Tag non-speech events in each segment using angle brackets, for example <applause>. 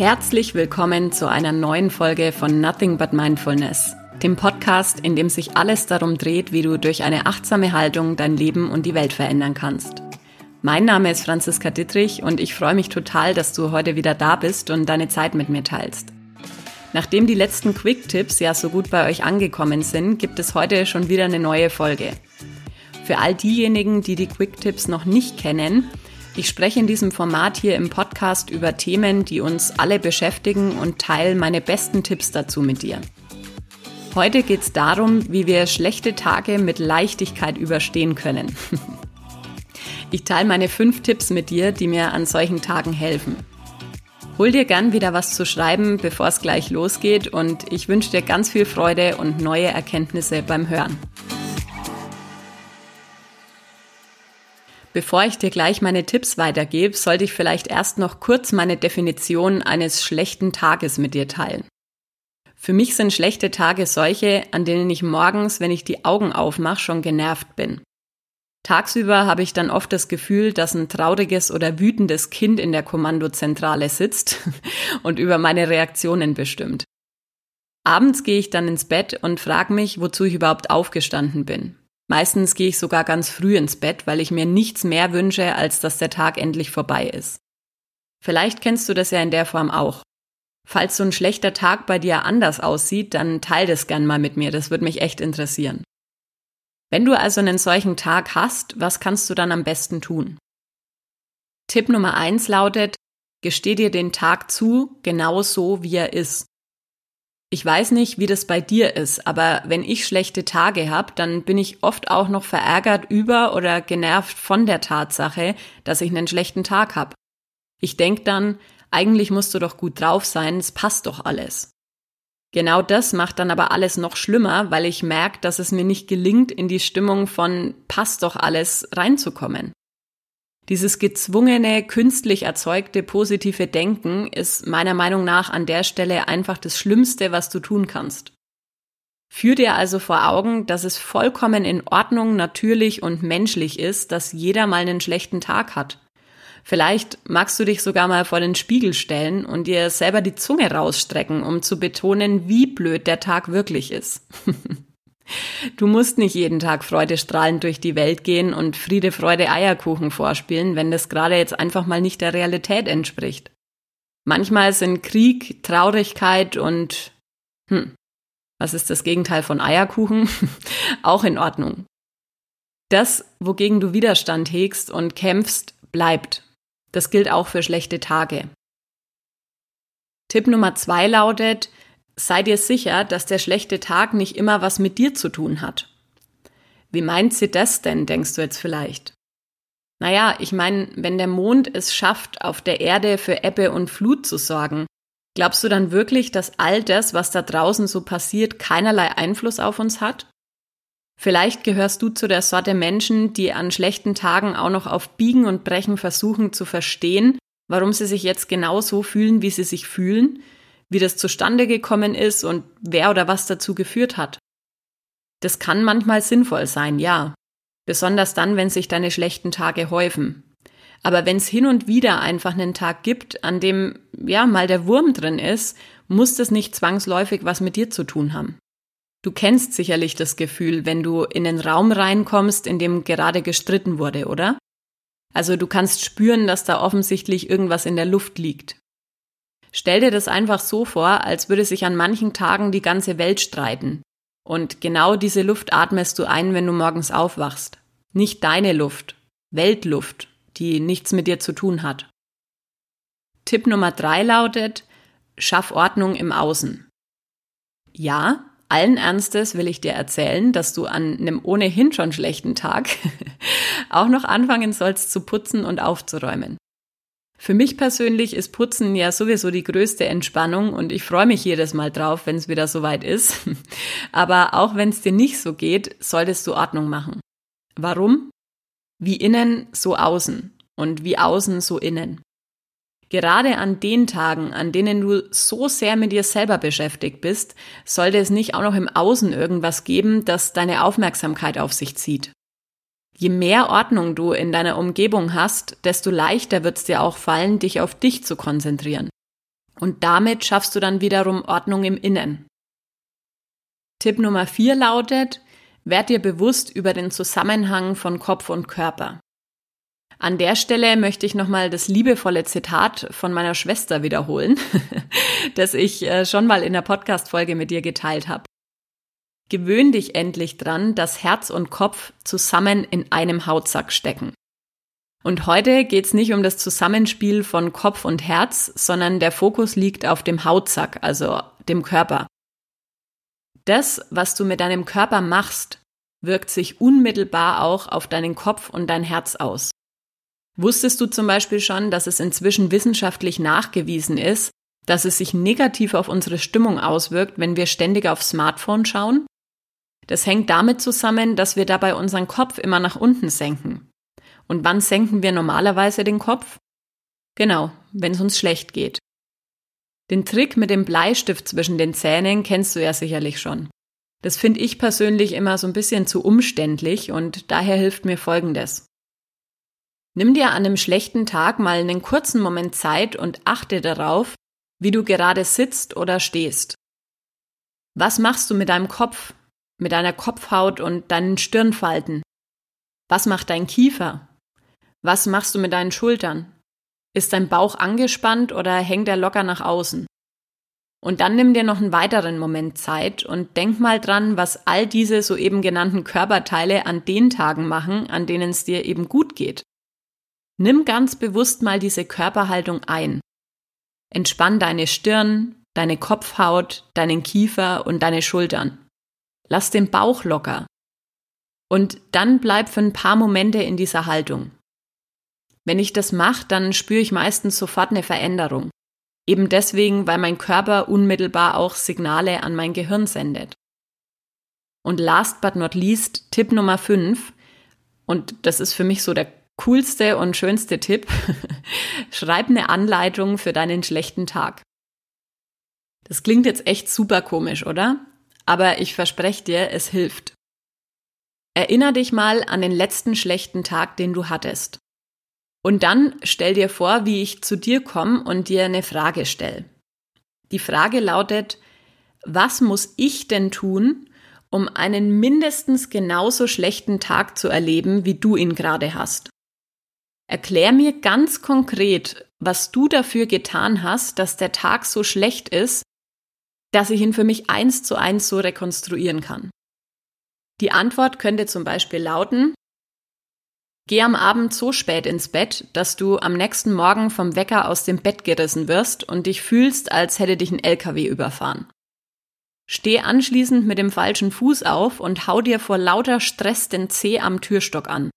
Herzlich willkommen zu einer neuen Folge von Nothing But Mindfulness, dem Podcast, in dem sich alles darum dreht, wie du durch eine achtsame Haltung dein Leben und die Welt verändern kannst. Mein Name ist Franziska Dittrich und ich freue mich total, dass du heute wieder da bist und deine Zeit mit mir teilst. Nachdem die letzten Quick-Tipps ja so gut bei euch angekommen sind, gibt es heute schon wieder eine neue Folge. Für all diejenigen, die die Quick-Tipps noch nicht kennen, ich spreche in diesem Format hier im Podcast über Themen, die uns alle beschäftigen und teile meine besten Tipps dazu mit dir. Heute geht es darum, wie wir schlechte Tage mit Leichtigkeit überstehen können. <laughs> Ich teile meine fünf Tipps mit dir, die mir an solchen Tagen helfen. Hol dir gern wieder was zu schreiben, bevor es gleich losgeht und ich wünsche dir ganz viel Freude und neue Erkenntnisse beim Hören. Bevor ich dir gleich meine Tipps weitergebe, sollte ich vielleicht erst noch kurz meine Definition eines schlechten Tages mit dir teilen. Für mich sind schlechte Tage solche, an denen ich morgens, wenn ich die Augen aufmache, schon genervt bin. Tagsüber habe ich dann oft das Gefühl, dass ein trauriges oder wütendes Kind in der Kommandozentrale sitzt <laughs> und über meine Reaktionen bestimmt. Abends gehe ich dann ins Bett und frage mich, wozu ich überhaupt aufgestanden bin. Meistens gehe ich sogar ganz früh ins Bett, weil ich mir nichts mehr wünsche, als dass der Tag endlich vorbei ist. Vielleicht kennst du das ja in der Form auch. Falls so ein schlechter Tag bei dir anders aussieht, dann teil das gern mal mit mir, das würde mich echt interessieren. Wenn du also einen solchen Tag hast, was kannst du dann am besten tun? Tipp Nummer eins lautet, gesteh dir den Tag zu, genau so wie er ist. Ich weiß nicht, wie das bei dir ist, aber wenn ich schlechte Tage habe, dann bin ich oft auch noch verärgert über oder genervt von der Tatsache, dass ich einen schlechten Tag habe. Ich denk dann, eigentlich musst du doch gut drauf sein, es passt doch alles. Genau das macht dann aber alles noch schlimmer, weil ich merke, dass es mir nicht gelingt, in die Stimmung von passt doch alles reinzukommen. Dieses gezwungene, künstlich erzeugte positive Denken ist meiner Meinung nach an der Stelle einfach das Schlimmste, was du tun kannst. Führ dir also vor Augen, dass es vollkommen in Ordnung, natürlich und menschlich ist, dass jeder mal einen schlechten Tag hat. Vielleicht magst du dich sogar mal vor den Spiegel stellen und dir selber die Zunge rausstrecken, um zu betonen, wie blöd der Tag wirklich ist. <laughs> Du musst nicht jeden Tag freudestrahlend durch die Welt gehen und Friede, Freude, Eierkuchen vorspielen, wenn das gerade jetzt einfach mal nicht der Realität entspricht. Manchmal sind Krieg, Traurigkeit und, hm, was ist das Gegenteil von Eierkuchen? <laughs> auch in Ordnung. Das, wogegen du Widerstand hegst und kämpfst, bleibt. Das gilt auch für schlechte Tage. Tipp Nummer zwei lautet, sei dir sicher, dass der schlechte Tag nicht immer was mit dir zu tun hat. Wie meint sie das denn, denkst du jetzt vielleicht? Naja, ich meine, wenn der Mond es schafft, auf der Erde für Ebbe und Flut zu sorgen, glaubst du dann wirklich, dass all das, was da draußen so passiert, keinerlei Einfluss auf uns hat? Vielleicht gehörst du zu der Sorte Menschen, die an schlechten Tagen auch noch auf Biegen und Brechen versuchen zu verstehen, warum sie sich jetzt genau so fühlen, wie sie sich fühlen, wie das zustande gekommen ist und wer oder was dazu geführt hat. Das kann manchmal sinnvoll sein, ja. Besonders dann, wenn sich deine schlechten Tage häufen. Aber wenn es hin und wieder einfach einen Tag gibt, an dem ja mal der Wurm drin ist, muss das nicht zwangsläufig was mit dir zu tun haben. Du kennst sicherlich das Gefühl, wenn du in den Raum reinkommst, in dem gerade gestritten wurde, oder? Also du kannst spüren, dass da offensichtlich irgendwas in der Luft liegt. Stell dir das einfach so vor, als würde sich an manchen Tagen die ganze Welt streiten. Und genau diese Luft atmest du ein, wenn du morgens aufwachst. Nicht deine Luft, Weltluft, die nichts mit dir zu tun hat. Tipp Nummer drei lautet, schaff Ordnung im Außen. Ja, allen Ernstes will ich dir erzählen, dass du an einem ohnehin schon schlechten Tag <laughs> auch noch anfangen sollst zu putzen und aufzuräumen. Für mich persönlich ist Putzen ja sowieso die größte Entspannung und ich freue mich jedes Mal drauf, wenn es wieder soweit ist. <laughs> Aber auch wenn es dir nicht so geht, solltest du Ordnung machen. Warum? Wie innen, so außen und wie außen, so innen. Gerade an den Tagen, an denen du so sehr mit dir selber beschäftigt bist, sollte es nicht auch noch im Außen irgendwas geben, das deine Aufmerksamkeit auf sich zieht. Je mehr Ordnung du in deiner Umgebung hast, desto leichter wird es dir auch fallen, dich auf dich zu konzentrieren. Und damit schaffst du dann wiederum Ordnung im Innen. Tipp Nummer vier lautet, werd dir bewusst über den Zusammenhang von Kopf und Körper. An der Stelle möchte ich nochmal das liebevolle Zitat von meiner Schwester wiederholen, <laughs> das ich äh, schon mal in der Podcast-Folge mit dir geteilt habe. Gewöhn dich endlich dran, dass Herz und Kopf zusammen in einem Hautsack stecken. Und heute geht's nicht um das Zusammenspiel von Kopf und Herz, sondern der Fokus liegt auf dem Hautsack, also dem Körper. Das, was du mit deinem Körper machst, wirkt sich unmittelbar auch auf deinen Kopf und dein Herz aus. Wusstest du zum Beispiel schon, dass es inzwischen wissenschaftlich nachgewiesen ist, dass es sich negativ auf unsere Stimmung auswirkt, wenn wir ständig aufs Smartphone schauen? Das hängt damit zusammen, dass wir dabei unseren Kopf immer nach unten senken. Und wann senken wir normalerweise den Kopf? Genau, wenn es uns schlecht geht. Den Trick mit dem Bleistift zwischen den Zähnen kennst du ja sicherlich schon. Das finde ich persönlich immer so ein bisschen zu umständlich und daher hilft mir Folgendes. Nimm dir an einem schlechten Tag mal einen kurzen Moment Zeit und achte darauf, wie du gerade sitzt oder stehst. Was machst du mit deinem Kopf, mit deiner Kopfhaut und deinen Stirnfalten? Was macht dein Kiefer? Was machst du mit deinen Schultern? Ist dein Bauch angespannt oder hängt er locker nach außen? Und dann nimm dir noch einen weiteren Moment Zeit und denk mal dran, was all diese soeben genannten Körperteile an den Tagen machen, an denen es dir eben gut geht. Nimm ganz bewusst mal diese Körperhaltung ein. Entspann deine Stirn, deine Kopfhaut, deinen Kiefer und deine Schultern. Lass den Bauch locker. Und dann bleib für ein paar Momente in dieser Haltung. Wenn ich das mache, dann spüre ich meistens sofort eine Veränderung. Eben deswegen, weil mein Körper unmittelbar auch Signale an mein Gehirn sendet. Und last but not least, Tipp Nummer 5, und das ist für mich so der coolste und schönste Tipp, <laughs> schreib eine Anleitung für deinen schlechten Tag. Das klingt jetzt echt super komisch, oder? Aber ich verspreche dir, es hilft. Erinner dich mal an den letzten schlechten Tag, den du hattest. Und dann stell dir vor, wie ich zu dir komme und dir eine Frage stelle. Die Frage lautet, was muss ich denn tun, um einen mindestens genauso schlechten Tag zu erleben, wie du ihn gerade hast? Erklär mir ganz konkret, was du dafür getan hast, dass der Tag so schlecht ist, dass ich ihn für mich eins zu eins so rekonstruieren kann. Die Antwort könnte zum Beispiel lauten, Geh am Abend so spät ins Bett, dass du am nächsten Morgen vom Wecker aus dem Bett gerissen wirst und dich fühlst, als hätte dich ein LKW überfahren. Steh anschließend mit dem falschen Fuß auf und hau dir vor lauter Stress den Zeh am Türstock an.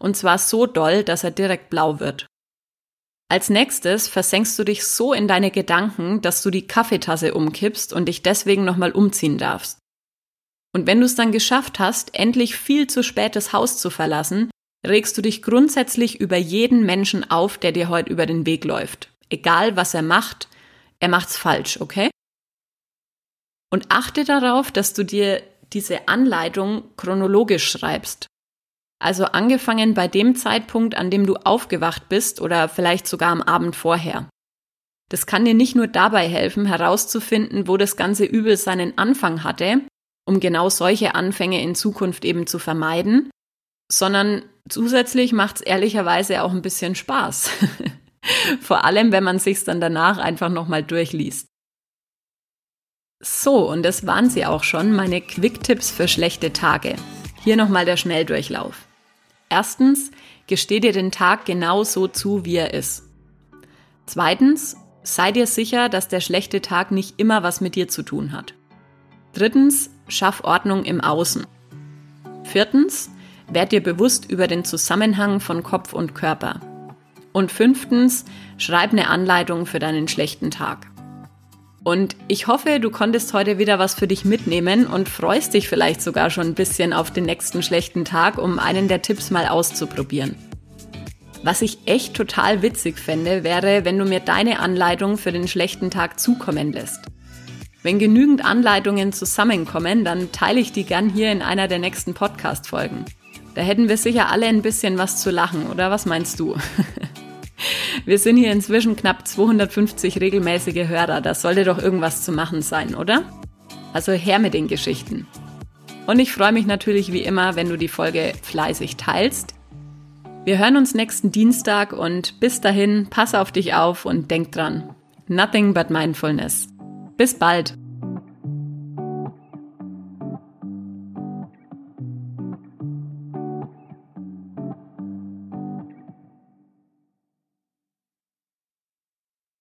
Und zwar so doll, dass er direkt blau wird. Als nächstes versenkst du dich so in deine Gedanken, dass du die Kaffeetasse umkippst und dich deswegen nochmal umziehen darfst. Und wenn du es dann geschafft hast, endlich viel zu spät das Haus zu verlassen, regst du dich grundsätzlich über jeden Menschen auf, der dir heute über den Weg läuft. Egal was er macht, er macht's falsch, okay? Und achte darauf, dass du dir diese Anleitung chronologisch schreibst. Also angefangen bei dem Zeitpunkt, an dem du aufgewacht bist oder vielleicht sogar am Abend vorher. Das kann dir nicht nur dabei helfen, herauszufinden, wo das ganze Übel seinen Anfang hatte, um genau solche Anfänge in Zukunft eben zu vermeiden, sondern zusätzlich macht es ehrlicherweise auch ein bisschen Spaß. <laughs> Vor allem, wenn man sich's dann danach einfach nochmal durchliest. So, und das waren sie auch schon, meine Quick-Tipps für schlechte Tage. Hier nochmal der Schnelldurchlauf. Erstens, gesteh dir den Tag genau so zu, wie er ist. Zweitens, sei dir sicher, dass der schlechte Tag nicht immer was mit dir zu tun hat. Drittens, schaff Ordnung im Außen. Viertens, werd dir bewusst über den Zusammenhang von Kopf und Körper. Und fünftens, schreib eine Anleitung für deinen schlechten Tag. Und ich hoffe, du konntest heute wieder was für dich mitnehmen und freust dich vielleicht sogar schon ein bisschen auf den nächsten schlechten Tag, um einen der Tipps mal auszuprobieren. Was ich echt total witzig fände, wäre, wenn du mir deine Anleitung für den schlechten Tag zukommen lässt. Wenn genügend Anleitungen zusammenkommen, dann teile ich die gern hier in einer der nächsten Podcast-Folgen. Da hätten wir sicher alle ein bisschen was zu lachen, oder was meinst du? <laughs> Wir sind hier inzwischen knapp 250 regelmäßige Hörer. Da sollte doch irgendwas zu machen sein, oder? Also her mit den Geschichten. Und ich freue mich natürlich wie immer, wenn du die Folge fleißig teilst. Wir hören uns nächsten Dienstag und bis dahin, pass auf dich auf und denk dran. Nothing but mindfulness. Bis bald.